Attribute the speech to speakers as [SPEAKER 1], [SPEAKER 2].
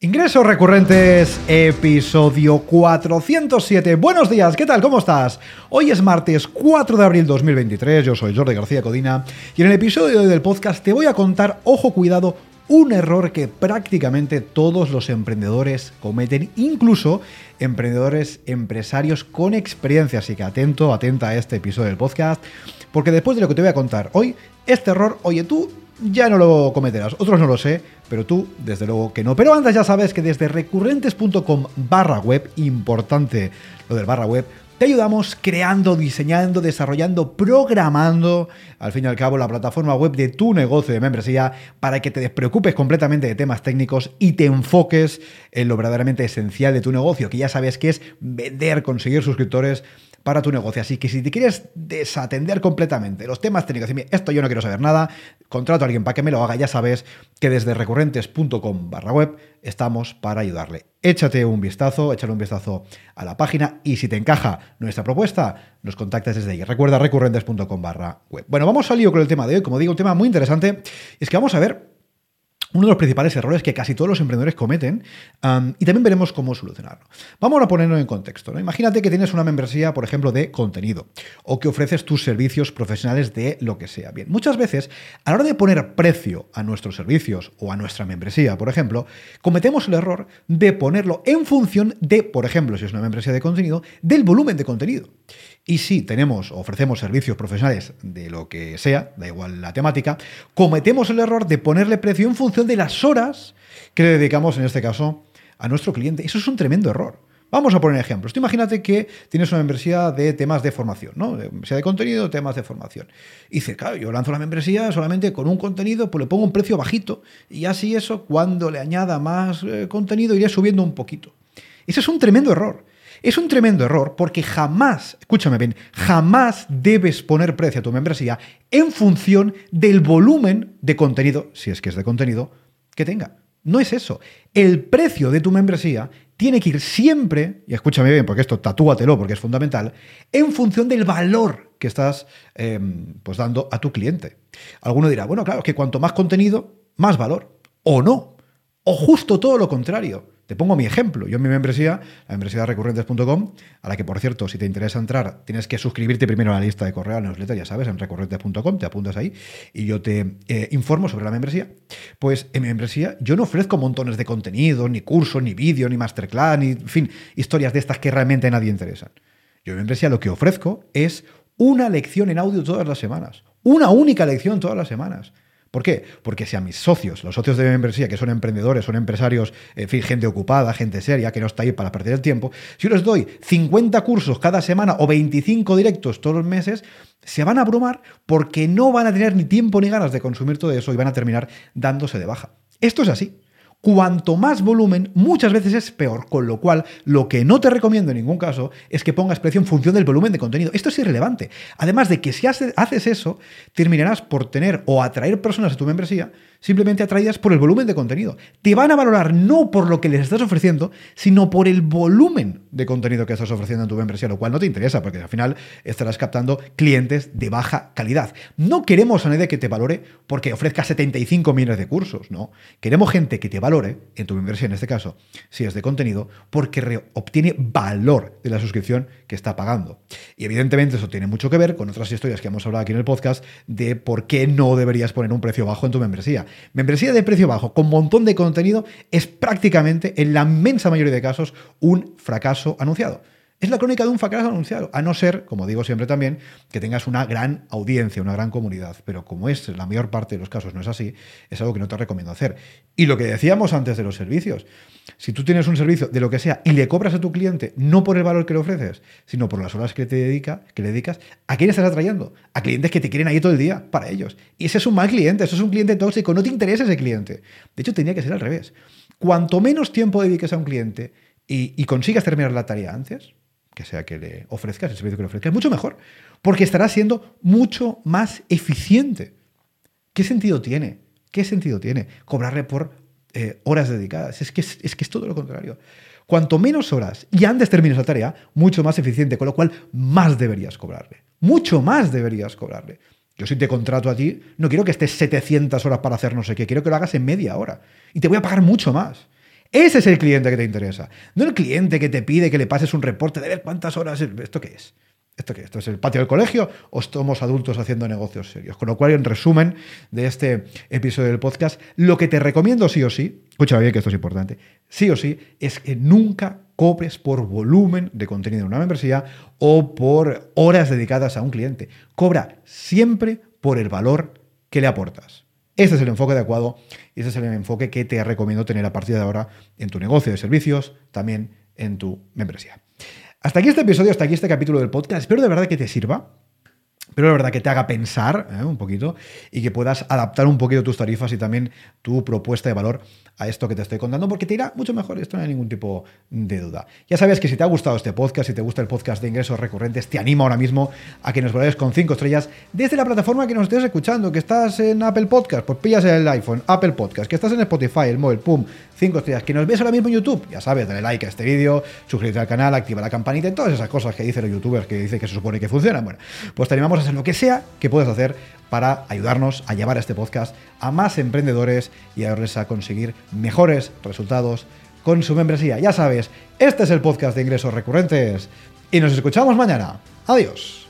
[SPEAKER 1] Ingresos recurrentes, episodio 407. Buenos días, ¿qué tal? ¿Cómo estás? Hoy es martes 4 de abril 2023, yo soy Jordi García Codina y en el episodio de hoy del podcast te voy a contar, ojo cuidado, un error que prácticamente todos los emprendedores cometen, incluso emprendedores, empresarios con experiencia. Así que atento, atenta a este episodio del podcast, porque después de lo que te voy a contar hoy, este error, oye tú, ya no lo cometerás. Otros no lo sé, pero tú, desde luego que no. Pero antes ya sabes que desde recurrentes.com barra web, importante lo del barra web, te ayudamos creando, diseñando, desarrollando, programando, al fin y al cabo, la plataforma web de tu negocio de membresía para que te despreocupes completamente de temas técnicos y te enfoques en lo verdaderamente esencial de tu negocio, que ya sabes que es vender, conseguir suscriptores para tu negocio. Así que si te quieres desatender completamente los temas técnicos, decir, esto yo no quiero saber nada, contrato a alguien para que me lo haga, ya sabes que desde recurrentes.com barra web estamos para ayudarle. Échate un vistazo, échale un vistazo a la página y si te encaja nuestra propuesta, nos contactas desde ahí. Recuerda recurrentes.com barra web. Bueno, vamos al lío con el tema de hoy. Como digo, un tema muy interesante es que vamos a ver uno de los principales errores que casi todos los emprendedores cometen y también veremos cómo solucionarlo. Vamos a ponerlo en contexto. Imagínate que tienes una membresía, por ejemplo, de contenido o que ofreces tus servicios profesionales de lo que sea. Bien, muchas veces a la hora de poner precio a nuestros servicios o a nuestra membresía, por ejemplo, cometemos el error de ponerlo en función de, por ejemplo, si es una membresía de contenido, del volumen de contenido. Y si tenemos ofrecemos servicios profesionales de lo que sea, da igual la temática, cometemos el error de ponerle precio en función de las horas que le dedicamos, en este caso, a nuestro cliente. Eso es un tremendo error. Vamos a poner ejemplos. Tú imagínate que tienes una membresía de temas de formación, ¿no? De membresía de contenido, temas de formación. Y dices, claro, yo lanzo la membresía solamente con un contenido, pues le pongo un precio bajito y así eso, cuando le añada más eh, contenido, iré subiendo un poquito. Ese es un tremendo error. Es un tremendo error porque jamás, escúchame bien, jamás debes poner precio a tu membresía en función del volumen de contenido, si es que es de contenido, que tenga. No es eso. El precio de tu membresía tiene que ir siempre, y escúchame bien, porque esto tatúatelo porque es fundamental, en función del valor que estás em, pues dando a tu cliente. Alguno dirá, bueno, claro, que cuanto más contenido, más valor. O no. O justo todo lo contrario. Te pongo mi ejemplo. Yo en mi membresía, la membresía recurrentes.com, a la que por cierto, si te interesa entrar, tienes que suscribirte primero a la lista de correo, a la newsletter, ya sabes, en recurrentes.com, te apuntas ahí y yo te eh, informo sobre la membresía. Pues en mi membresía yo no ofrezco montones de contenido, ni cursos, ni vídeo, ni masterclass, ni, fin, historias de estas que realmente a nadie interesan. Yo en mi membresía lo que ofrezco es una lección en audio todas las semanas. Una única lección todas las semanas. ¿Por qué? Porque si a mis socios, los socios de mi membresía, que son emprendedores, son empresarios, en fin, gente ocupada, gente seria, que no está ahí para perder el tiempo, si yo les doy 50 cursos cada semana o 25 directos todos los meses, se van a abrumar porque no van a tener ni tiempo ni ganas de consumir todo eso y van a terminar dándose de baja. Esto es así. Cuanto más volumen, muchas veces es peor, con lo cual lo que no te recomiendo en ningún caso es que pongas precio en función del volumen de contenido. Esto es irrelevante. Además de que si haces eso, terminarás por tener o atraer personas a tu membresía simplemente atraídas por el volumen de contenido. Te van a valorar no por lo que les estás ofreciendo, sino por el volumen de contenido que estás ofreciendo en tu membresía, lo cual no te interesa porque al final estarás captando clientes de baja calidad. No queremos a nadie que te valore porque ofrezca 75 millones de cursos, no. Queremos gente que te valore, en tu membresía en este caso, si es de contenido, porque obtiene valor de la suscripción que está pagando. Y evidentemente eso tiene mucho que ver con otras historias que hemos hablado aquí en el podcast de por qué no deberías poner un precio bajo en tu membresía. Membresía de precio bajo con montón de contenido es prácticamente, en la inmensa mayoría de casos, un fracaso anunciado. Es la crónica de un fracaso anunciado, a no ser, como digo siempre también, que tengas una gran audiencia, una gran comunidad. Pero como es la mayor parte de los casos no es así, es algo que no te recomiendo hacer. Y lo que decíamos antes de los servicios, si tú tienes un servicio de lo que sea y le cobras a tu cliente no por el valor que le ofreces, sino por las horas que te dedica, que le dedicas, ¿a quién estás atrayendo? A clientes que te quieren ahí todo el día para ellos. Y ese es un mal cliente, eso es un cliente tóxico, no te interesa ese cliente. De hecho, tenía que ser al revés. Cuanto menos tiempo dediques a un cliente y, y consigas terminar la tarea antes, que sea que le ofrezcas, el servicio que le ofrezcas, mucho mejor, porque estará siendo mucho más eficiente. ¿Qué sentido tiene? ¿Qué sentido tiene cobrarle por eh, horas dedicadas? Es que es, que es todo lo contrario. Cuanto menos horas y antes termines la tarea, mucho más eficiente, con lo cual más deberías cobrarle. Mucho más deberías cobrarle. Yo si te contrato a ti, no quiero que estés 700 horas para hacer no sé qué, quiero que lo hagas en media hora. Y te voy a pagar mucho más. Ese es el cliente que te interesa. No el cliente que te pide que le pases un reporte de ver cuántas horas. ¿Esto qué es? ¿Esto qué? ¿Esto es el patio del colegio o somos adultos haciendo negocios serios? Con lo cual, en resumen de este episodio del podcast, lo que te recomiendo sí o sí, escúchame bien que esto es importante, sí o sí, es que nunca cobres por volumen de contenido en una membresía o por horas dedicadas a un cliente. Cobra siempre por el valor que le aportas. Este es el enfoque adecuado y ese es el enfoque que te recomiendo tener a partir de ahora en tu negocio de servicios, también en tu membresía. Hasta aquí este episodio, hasta aquí este capítulo del podcast. Espero de verdad que te sirva pero la verdad que te haga pensar ¿eh? un poquito y que puedas adaptar un poquito tus tarifas y también tu propuesta de valor a esto que te estoy contando, porque te irá mucho mejor, esto no hay ningún tipo de duda. Ya sabes que si te ha gustado este podcast, si te gusta el podcast de ingresos recurrentes, te animo ahora mismo a que nos vayas con 5 estrellas desde la plataforma que nos estés escuchando, que estás en Apple Podcast, pues pillas el iPhone, Apple Podcast, que estás en Spotify, el móvil, pum, 5 estrellas, que nos ves ahora mismo en YouTube, ya sabes, dale like a este vídeo, suscríbete al canal, activa la campanita y todas esas cosas que dicen los youtubers que dicen que se supone que funcionan. Bueno, pues te animamos a hacer lo que sea que puedas hacer para ayudarnos a llevar este podcast a más emprendedores y ayudarles a conseguir mejores resultados con su membresía. Ya sabes, este es el podcast de ingresos recurrentes y nos escuchamos mañana. Adiós.